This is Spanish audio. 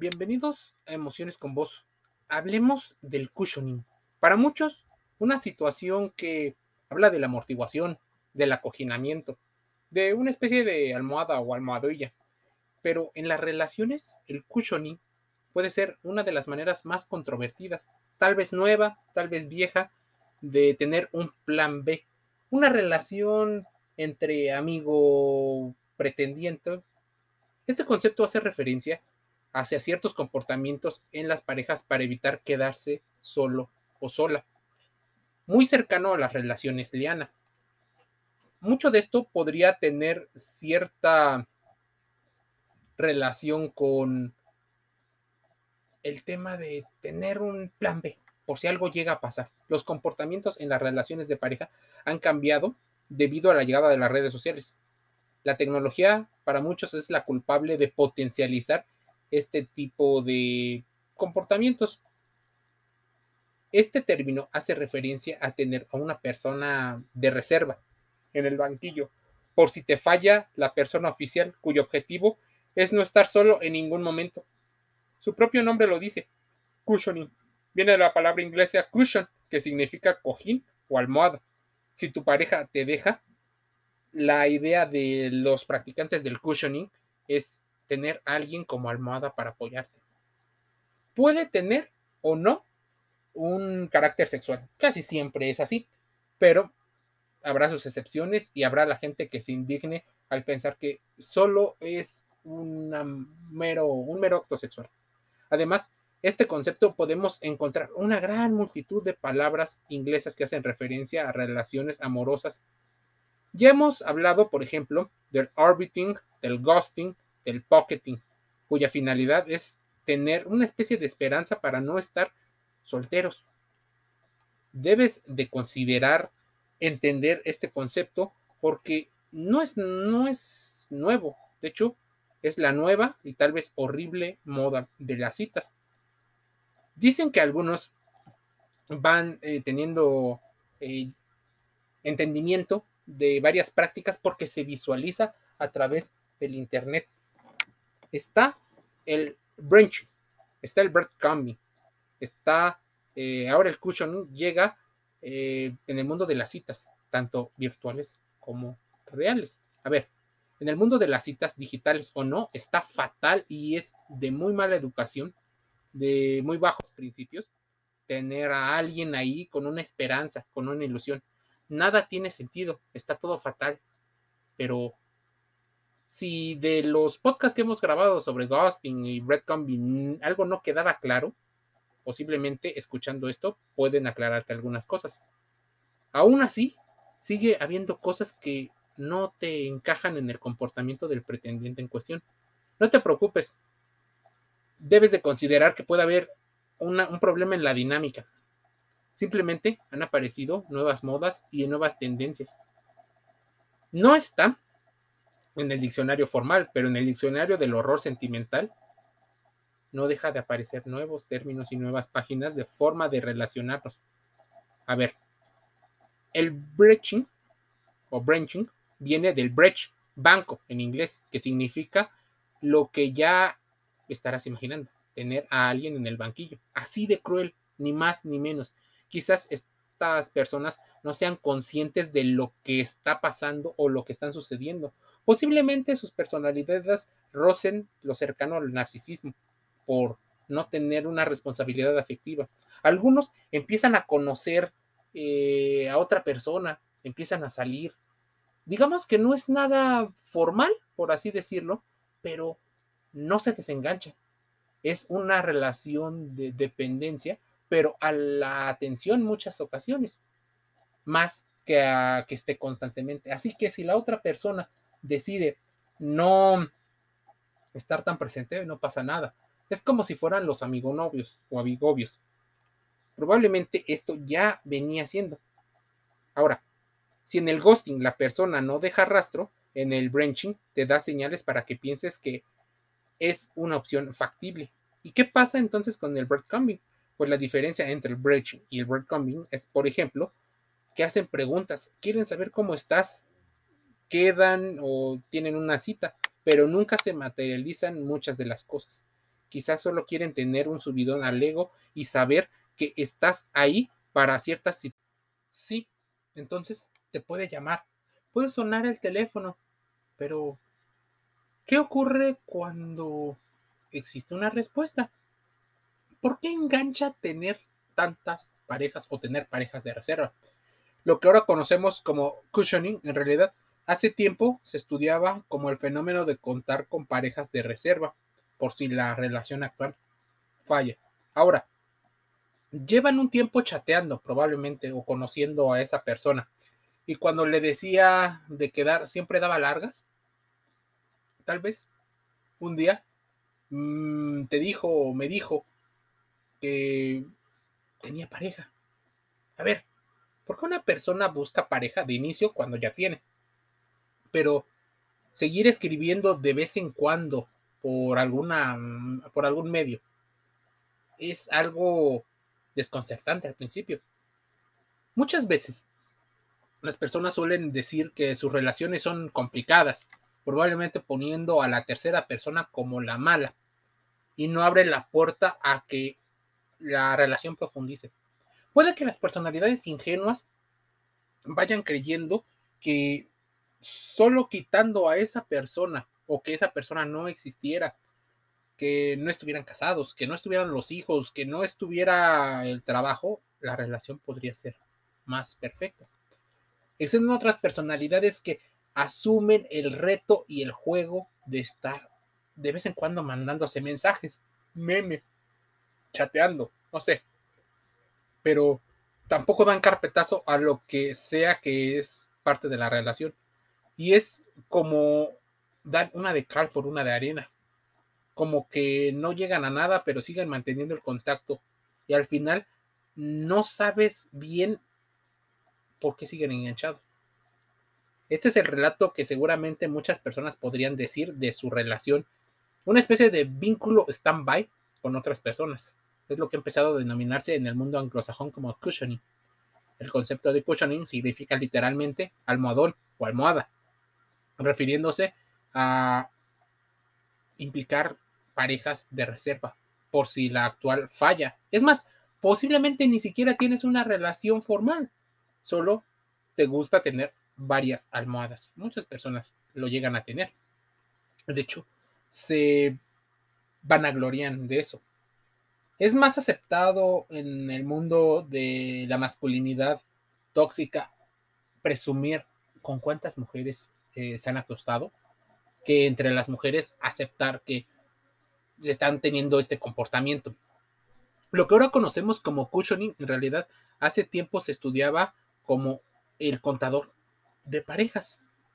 Bienvenidos a Emociones con Vos. Hablemos del cushioning. Para muchos, una situación que habla del amortiguación, del acoginamiento, de una especie de almohada o almohadilla. Pero en las relaciones, el cushioning puede ser una de las maneras más controvertidas, tal vez nueva, tal vez vieja, de tener un plan B. Una relación entre amigo pretendiente. Este concepto hace referencia hacia ciertos comportamientos en las parejas para evitar quedarse solo o sola. Muy cercano a las relaciones liana. Mucho de esto podría tener cierta relación con el tema de tener un plan B por si algo llega a pasar. Los comportamientos en las relaciones de pareja han cambiado debido a la llegada de las redes sociales. La tecnología para muchos es la culpable de potencializar este tipo de comportamientos. Este término hace referencia a tener a una persona de reserva en el banquillo, por si te falla la persona oficial cuyo objetivo es no estar solo en ningún momento. Su propio nombre lo dice, cushioning. Viene de la palabra inglesa cushion, que significa cojín o almohada. Si tu pareja te deja, la idea de los practicantes del cushioning es tener a alguien como almohada para apoyarte. Puede tener o no un carácter sexual. Casi siempre es así, pero habrá sus excepciones y habrá la gente que se indigne al pensar que solo es mero, un mero acto sexual. Además, este concepto podemos encontrar una gran multitud de palabras inglesas que hacen referencia a relaciones amorosas. Ya hemos hablado, por ejemplo, del orbiting, del ghosting, del pocketing, cuya finalidad es tener una especie de esperanza para no estar solteros. Debes de considerar entender este concepto porque no es, no es nuevo. De hecho, es la nueva y tal vez horrible moda de las citas. Dicen que algunos van eh, teniendo eh, entendimiento de varias prácticas porque se visualiza a través del Internet está el branch, está el breadcrumbing, está eh, ahora el cushion llega eh, en el mundo de las citas, tanto virtuales como reales. A ver, en el mundo de las citas digitales o no, está fatal y es de muy mala educación, de muy bajos principios, tener a alguien ahí con una esperanza, con una ilusión. Nada tiene sentido, está todo fatal, pero si de los podcasts que hemos grabado sobre ghosting y breadcrumbing algo no quedaba claro, posiblemente escuchando esto pueden aclararte algunas cosas. Aún así, sigue habiendo cosas que no te encajan en el comportamiento del pretendiente en cuestión. No te preocupes. Debes de considerar que puede haber un problema en la dinámica. Simplemente han aparecido nuevas modas y nuevas tendencias. No está en el diccionario formal, pero en el diccionario del horror sentimental no deja de aparecer nuevos términos y nuevas páginas de forma de relacionarnos. A ver, el breaching o branching viene del breach, banco en inglés, que significa lo que ya estarás imaginando, tener a alguien en el banquillo. Así de cruel, ni más ni menos. Quizás estas personas no sean conscientes de lo que está pasando o lo que están sucediendo Posiblemente sus personalidades rocen lo cercano al narcisismo por no tener una responsabilidad afectiva. Algunos empiezan a conocer eh, a otra persona, empiezan a salir. Digamos que no es nada formal, por así decirlo, pero no se desengancha. Es una relación de dependencia, pero a la atención muchas ocasiones, más que a que esté constantemente. Así que si la otra persona decide no estar tan presente, no pasa nada. Es como si fueran los amigonovios o amigobios. Probablemente esto ya venía siendo. Ahora, si en el ghosting la persona no deja rastro, en el branching te da señales para que pienses que es una opción factible. ¿Y qué pasa entonces con el breadcrumbing? Pues la diferencia entre el branching y el breadcrumbing es, por ejemplo, que hacen preguntas, quieren saber cómo estás, quedan o tienen una cita, pero nunca se materializan muchas de las cosas. quizás solo quieren tener un subidón al ego y saber que estás ahí para ciertas situaciones. Sí, entonces te puede llamar, puede sonar el teléfono, pero ¿qué ocurre cuando existe una respuesta? ¿Por qué engancha tener tantas parejas o tener parejas de reserva? Lo que ahora conocemos como cushioning, en realidad, hace tiempo se estudiaba como el fenómeno de contar con parejas de reserva por si la relación actual falla. Ahora, llevan un tiempo chateando probablemente o conociendo a esa persona. Y cuando le decía de quedar, siempre daba largas. Tal vez un día mm, te dijo o me dijo que tenía pareja. A ver, ¿por qué una persona busca pareja de inicio cuando ya tiene? Pero seguir escribiendo de vez en cuando por alguna por algún medio es algo desconcertante al principio. Muchas veces las personas suelen decir que sus relaciones son complicadas, probablemente poniendo a la tercera persona como la mala y no abre la puerta a que la relación profundice. Puede que las personalidades ingenuas vayan creyendo que solo quitando a esa persona o que esa persona no existiera, que no estuvieran casados, que no estuvieran los hijos, que no estuviera el trabajo, la relación podría ser más perfecta. Existen otras personalidades que asumen el reto y el juego de estar de vez en cuando mandándose mensajes, memes, chateando, no sé. Pero tampoco dan carpetazo a lo que sea que es parte de la relación. Y es como dar una de cal por una de arena. Como que no llegan a nada, pero siguen manteniendo el contacto. Y al final no sabes bien por qué siguen enganchados. Este es el relato que seguramente muchas personas podrían decir de su relación. Una especie de vínculo stand-by con otras personas. Es lo que ha empezado a denominarse en el mundo anglosajón como cushioning. El concepto de cushioning significa literalmente almohadón o almohada, refiriéndose a implicar parejas de reserva por si la actual falla. Es más, posiblemente ni siquiera tienes una relación formal, solo te gusta tener varias almohadas. Muchas personas lo llegan a tener. De hecho, se vanaglorian de eso. Es más aceptado en el mundo de la masculinidad tóxica presumir con cuántas mujeres eh, se han acostado que entre las mujeres aceptar que están teniendo este comportamiento. Lo que ahora conocemos como cushioning, en realidad hace tiempo se estudiaba como el contador de parejas.